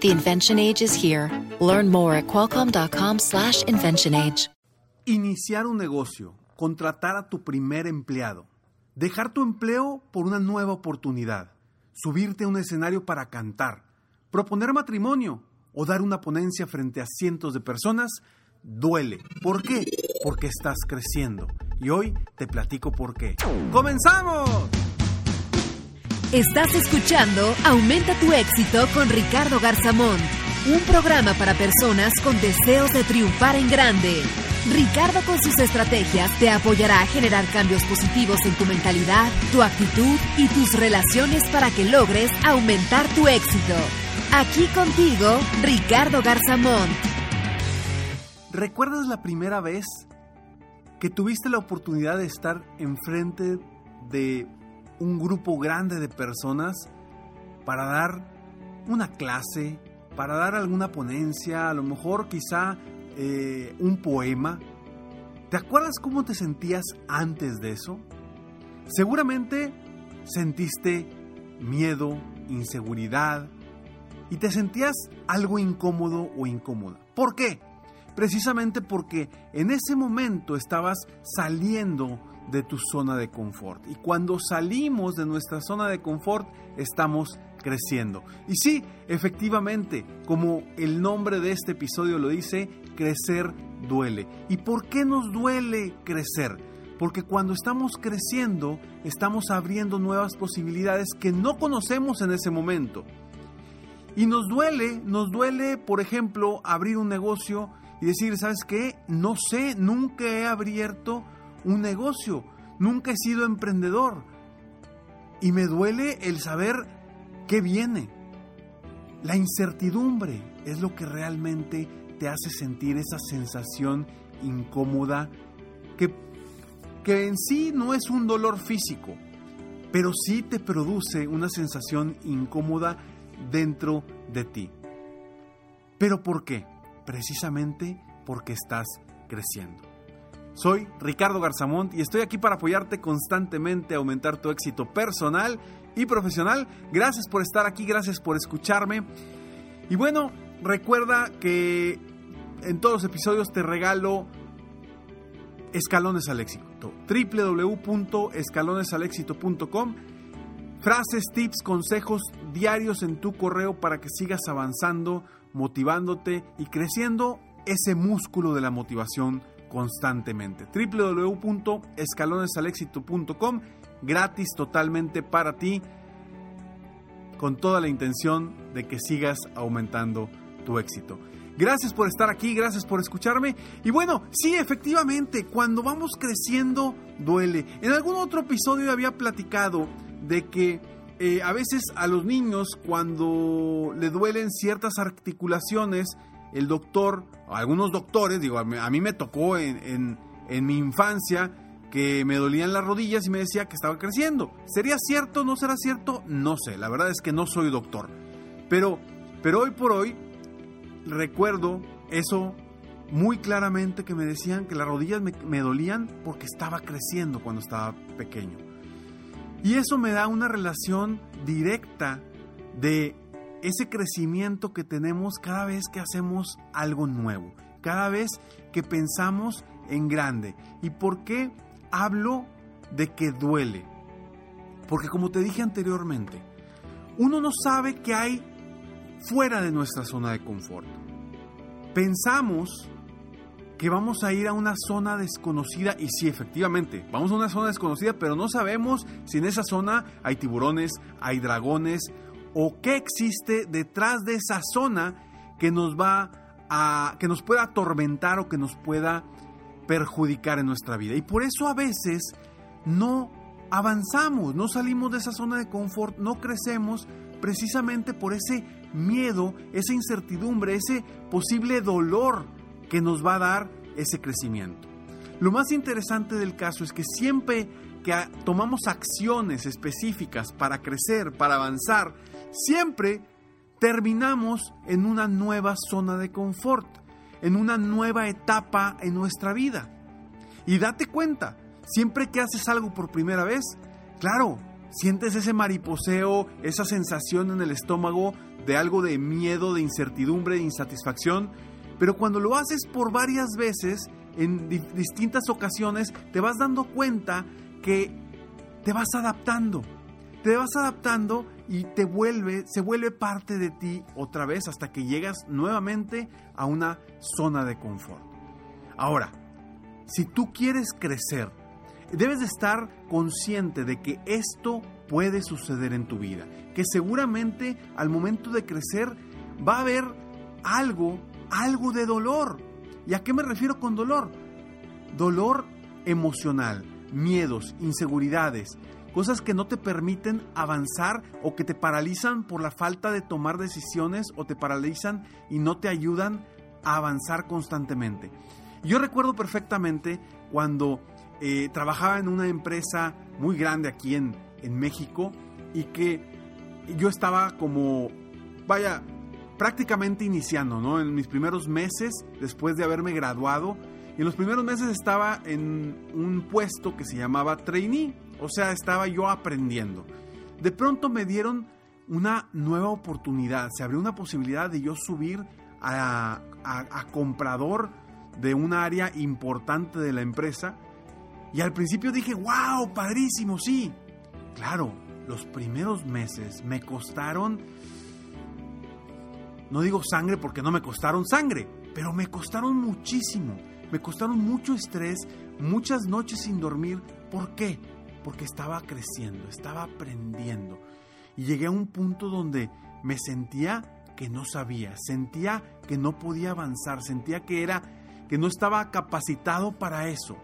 The invention age is here. Learn more at qualcomm.com/slash invention age. Iniciar un negocio, contratar a tu primer empleado, dejar tu empleo por una nueva oportunidad, subirte a un escenario para cantar, proponer matrimonio o dar una ponencia frente a cientos de personas duele. ¿Por qué? Porque estás creciendo. Y hoy te platico por qué. ¡Comenzamos! Estás escuchando Aumenta tu éxito con Ricardo Garzamón, un programa para personas con deseos de triunfar en grande. Ricardo con sus estrategias te apoyará a generar cambios positivos en tu mentalidad, tu actitud y tus relaciones para que logres aumentar tu éxito. Aquí contigo, Ricardo Garzamón. ¿Recuerdas la primera vez que tuviste la oportunidad de estar enfrente de un grupo grande de personas para dar una clase, para dar alguna ponencia, a lo mejor quizá eh, un poema? ¿Te acuerdas cómo te sentías antes de eso? Seguramente sentiste miedo, inseguridad y te sentías algo incómodo o incómoda. ¿Por qué? precisamente porque en ese momento estabas saliendo de tu zona de confort. Y cuando salimos de nuestra zona de confort, estamos creciendo. Y sí, efectivamente, como el nombre de este episodio lo dice, crecer duele. ¿Y por qué nos duele crecer? Porque cuando estamos creciendo, estamos abriendo nuevas posibilidades que no conocemos en ese momento. Y nos duele, nos duele, por ejemplo, abrir un negocio y decir, ¿sabes qué? No sé, nunca he abierto un negocio, nunca he sido emprendedor. Y me duele el saber qué viene. La incertidumbre es lo que realmente te hace sentir esa sensación incómoda que, que en sí no es un dolor físico, pero sí te produce una sensación incómoda dentro de ti. ¿Pero por qué? precisamente porque estás creciendo. Soy Ricardo Garzamont y estoy aquí para apoyarte constantemente a aumentar tu éxito personal y profesional. Gracias por estar aquí, gracias por escucharme. Y bueno, recuerda que en todos los episodios te regalo escalones al éxito. www.escalonesalexito.com Frases, tips, consejos diarios en tu correo para que sigas avanzando motivándote y creciendo ese músculo de la motivación constantemente. www.escalonesalexito.com gratis totalmente para ti con toda la intención de que sigas aumentando tu éxito. Gracias por estar aquí, gracias por escucharme. Y bueno, sí, efectivamente, cuando vamos creciendo duele. En algún otro episodio había platicado de que eh, a veces a los niños cuando le duelen ciertas articulaciones, el doctor, algunos doctores, digo, a mí, me tocó en, mi infancia que me dolían las rodillas y me decía que estaba creciendo. ¿Sería cierto no será cierto? No sé, la verdad es que no soy doctor. Pero, pero hoy por hoy recuerdo eso muy claramente que me decían que las rodillas me dolían porque estaba creciendo cuando estaba pequeño. Y eso me da una relación directa de ese crecimiento que tenemos cada vez que hacemos algo nuevo, cada vez que pensamos en grande. ¿Y por qué hablo de que duele? Porque como te dije anteriormente, uno no sabe qué hay fuera de nuestra zona de confort. Pensamos que vamos a ir a una zona desconocida y sí, efectivamente, vamos a una zona desconocida, pero no sabemos si en esa zona hay tiburones, hay dragones o qué existe detrás de esa zona que nos va a que nos pueda atormentar o que nos pueda perjudicar en nuestra vida. Y por eso a veces no avanzamos, no salimos de esa zona de confort, no crecemos precisamente por ese miedo, esa incertidumbre, ese posible dolor que nos va a dar ese crecimiento. Lo más interesante del caso es que siempre que tomamos acciones específicas para crecer, para avanzar, siempre terminamos en una nueva zona de confort, en una nueva etapa en nuestra vida. Y date cuenta, siempre que haces algo por primera vez, claro, sientes ese mariposeo, esa sensación en el estómago de algo de miedo, de incertidumbre, de insatisfacción, pero cuando lo haces por varias veces, en distintas ocasiones, te vas dando cuenta que te vas adaptando. Te vas adaptando y te vuelve, se vuelve parte de ti otra vez hasta que llegas nuevamente a una zona de confort. Ahora, si tú quieres crecer, debes de estar consciente de que esto puede suceder en tu vida, que seguramente al momento de crecer va a haber algo, algo de dolor. ¿Y a qué me refiero con dolor? Dolor emocional, miedos, inseguridades, cosas que no te permiten avanzar o que te paralizan por la falta de tomar decisiones o te paralizan y no te ayudan a avanzar constantemente. Yo recuerdo perfectamente cuando eh, trabajaba en una empresa muy grande aquí en, en México y que yo estaba como, vaya, prácticamente iniciando, ¿no? En mis primeros meses, después de haberme graduado, y en los primeros meses estaba en un puesto que se llamaba trainee, o sea, estaba yo aprendiendo. De pronto me dieron una nueva oportunidad, se abrió una posibilidad de yo subir a, comprador de un área importante de la empresa. Y al principio dije, wow, padrísimo, sí. Claro, los primeros meses me costaron, no digo sangre porque no me costaron sangre, pero me costaron muchísimo. Me costaron mucho estrés, muchas noches sin dormir. ¿Por qué? Porque estaba creciendo, estaba aprendiendo. Y llegué a un punto donde me sentía que no sabía, sentía que no podía avanzar, sentía que era que no estaba capacitado para eso.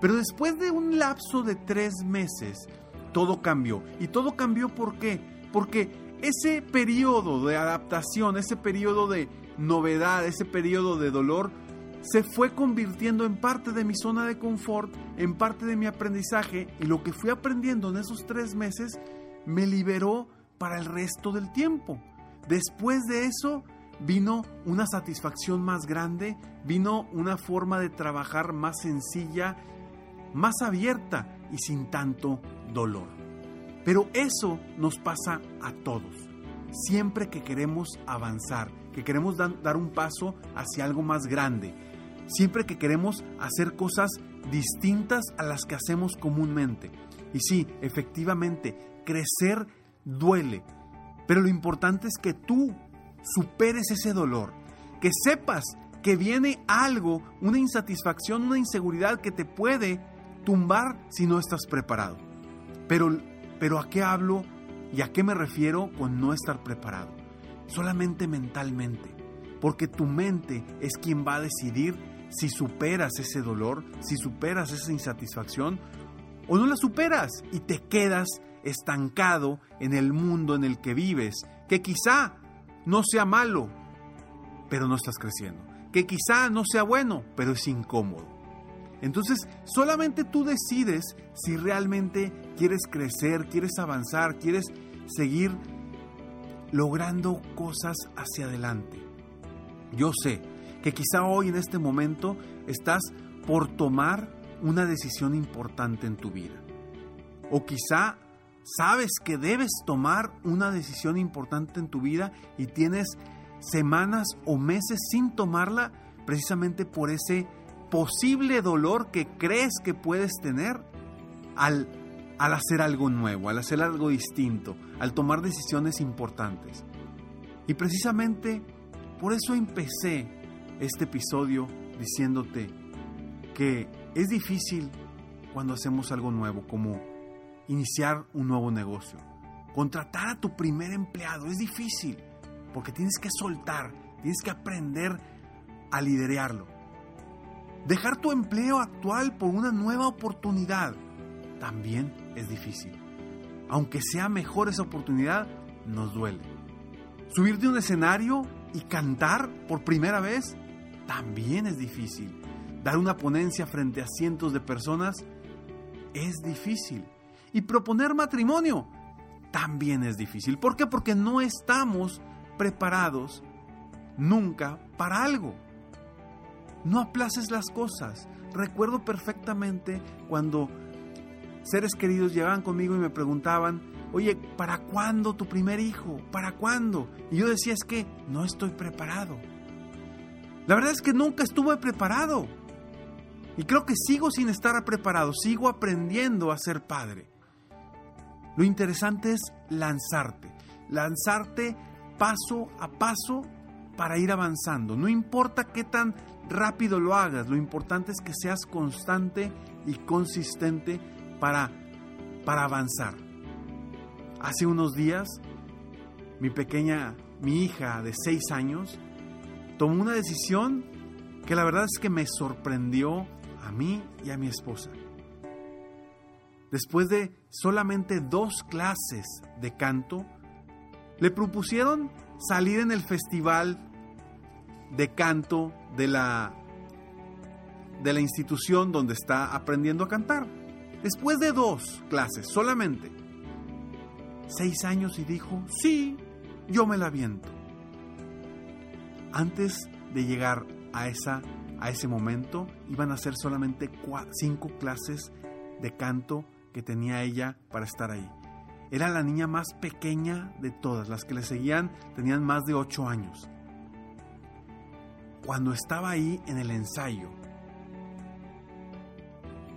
Pero después de un lapso de tres meses, todo cambió. ¿Y todo cambió por qué? Porque ese periodo de adaptación, ese periodo de novedad, ese periodo de dolor, se fue convirtiendo en parte de mi zona de confort, en parte de mi aprendizaje, y lo que fui aprendiendo en esos tres meses me liberó para el resto del tiempo. Después de eso vino una satisfacción más grande, vino una forma de trabajar más sencilla, más abierta y sin tanto dolor. Pero eso nos pasa a todos. Siempre que queremos avanzar, que queremos dar un paso hacia algo más grande, siempre que queremos hacer cosas distintas a las que hacemos comúnmente. Y sí, efectivamente, crecer duele, pero lo importante es que tú superes ese dolor, que sepas que viene algo, una insatisfacción, una inseguridad que te puede tumbar si no estás preparado. Pero, pero ¿a qué hablo y a qué me refiero con no estar preparado? Solamente mentalmente, porque tu mente es quien va a decidir si superas ese dolor, si superas esa insatisfacción o no la superas y te quedas estancado en el mundo en el que vives, que quizá no sea malo, pero no estás creciendo, que quizá no sea bueno, pero es incómodo. Entonces, solamente tú decides si realmente quieres crecer, quieres avanzar, quieres seguir logrando cosas hacia adelante. Yo sé que quizá hoy en este momento estás por tomar una decisión importante en tu vida. O quizá sabes que debes tomar una decisión importante en tu vida y tienes semanas o meses sin tomarla precisamente por ese posible dolor que crees que puedes tener al, al hacer algo nuevo, al hacer algo distinto, al tomar decisiones importantes. Y precisamente por eso empecé este episodio diciéndote que es difícil cuando hacemos algo nuevo, como iniciar un nuevo negocio. Contratar a tu primer empleado es difícil porque tienes que soltar, tienes que aprender a liderarlo. Dejar tu empleo actual por una nueva oportunidad también es difícil. Aunque sea mejor esa oportunidad, nos duele. Subir de un escenario y cantar por primera vez también es difícil. dar una ponencia frente a cientos de personas es difícil. Y proponer matrimonio también es difícil. ¿Por qué? Porque no estamos preparados nunca para algo. No aplaces las cosas. Recuerdo perfectamente cuando seres queridos llegaban conmigo y me preguntaban, oye, ¿para cuándo tu primer hijo? ¿Para cuándo? Y yo decía, es que no estoy preparado. La verdad es que nunca estuve preparado. Y creo que sigo sin estar preparado, sigo aprendiendo a ser padre. Lo interesante es lanzarte, lanzarte paso a paso para ir avanzando. No importa qué tan rápido lo hagas, lo importante es que seas constante y consistente para, para avanzar. Hace unos días, mi pequeña, mi hija de seis años, tomó una decisión que la verdad es que me sorprendió a mí y a mi esposa. Después de solamente dos clases de canto, le propusieron salir en el festival de canto de la, de la institución donde está aprendiendo a cantar. Después de dos clases solamente, seis años y dijo, sí, yo me la viento. Antes de llegar a, esa, a ese momento, iban a ser solamente cinco clases de canto que tenía ella para estar ahí. Era la niña más pequeña de todas, las que le seguían tenían más de ocho años. Cuando estaba ahí en el ensayo,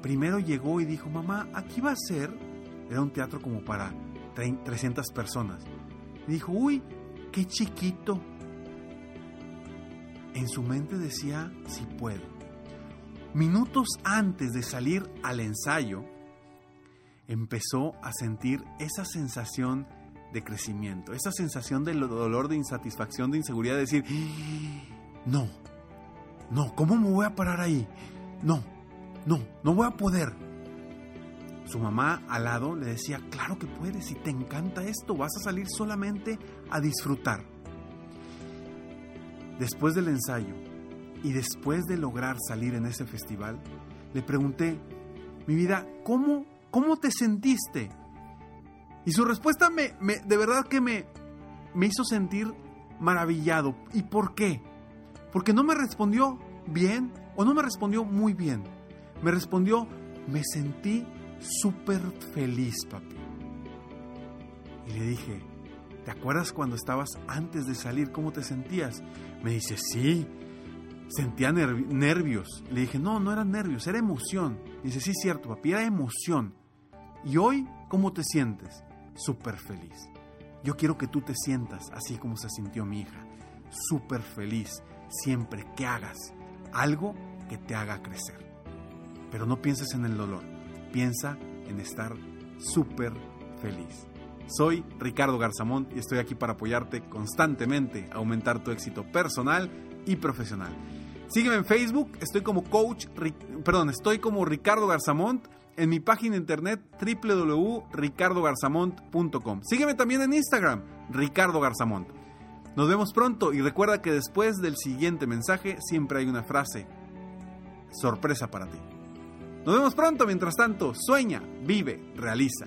primero llegó y dijo, mamá, aquí va a ser, era un teatro como para 300 personas. Y dijo, uy, qué chiquito. En su mente decía, si puedo. Minutos antes de salir al ensayo, empezó a sentir esa sensación de crecimiento, esa sensación de dolor, de insatisfacción, de inseguridad, de decir, no, no, ¿cómo me voy a parar ahí? No, no, no voy a poder. Su mamá al lado le decía, claro que puedes, si te encanta esto, vas a salir solamente a disfrutar. Después del ensayo y después de lograr salir en ese festival, le pregunté, mi vida, ¿cómo ¿Cómo te sentiste? Y su respuesta me, de verdad que me, me hizo sentir maravillado. ¿Y por qué? Porque no me respondió bien o no me respondió muy bien. Me respondió, me sentí súper feliz, papi. Y le dije, ¿te acuerdas cuando estabas antes de salir? ¿Cómo te sentías? Me dice, sí, sentía nervios. Le dije, no, no eran nervios, era emoción. dice, sí, cierto, papi, era emoción. ¿Y hoy cómo te sientes? Súper feliz. Yo quiero que tú te sientas así como se sintió mi hija. Súper feliz siempre que hagas algo que te haga crecer. Pero no pienses en el dolor, piensa en estar súper feliz. Soy Ricardo Garzamont y estoy aquí para apoyarte constantemente a aumentar tu éxito personal y profesional. Sígueme en Facebook, estoy como coach, perdón, estoy como Ricardo Garzamont en mi página internet www.ricardogarzamont.com. Sígueme también en Instagram, Ricardo Garzamont. Nos vemos pronto y recuerda que después del siguiente mensaje siempre hay una frase sorpresa para ti. Nos vemos pronto, mientras tanto, sueña, vive, realiza.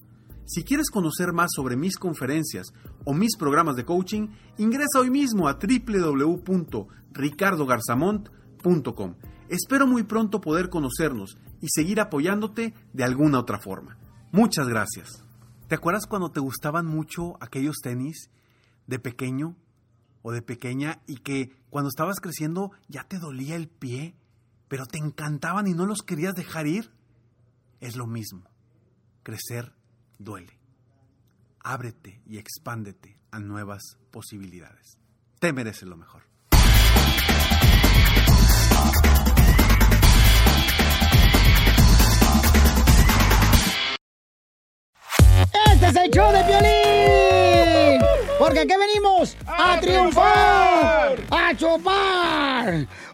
Si quieres conocer más sobre mis conferencias o mis programas de coaching, ingresa hoy mismo a www.ricardogarzamont.com. Espero muy pronto poder conocernos y seguir apoyándote de alguna otra forma. Muchas gracias. ¿Te acuerdas cuando te gustaban mucho aquellos tenis de pequeño o de pequeña y que cuando estabas creciendo ya te dolía el pie, pero te encantaban y no los querías dejar ir? Es lo mismo. Crecer duele. Ábrete y expándete a nuevas posibilidades. Te mereces lo mejor. Este es el show de Piolín. Porque aquí venimos a, triunfar, a chupar.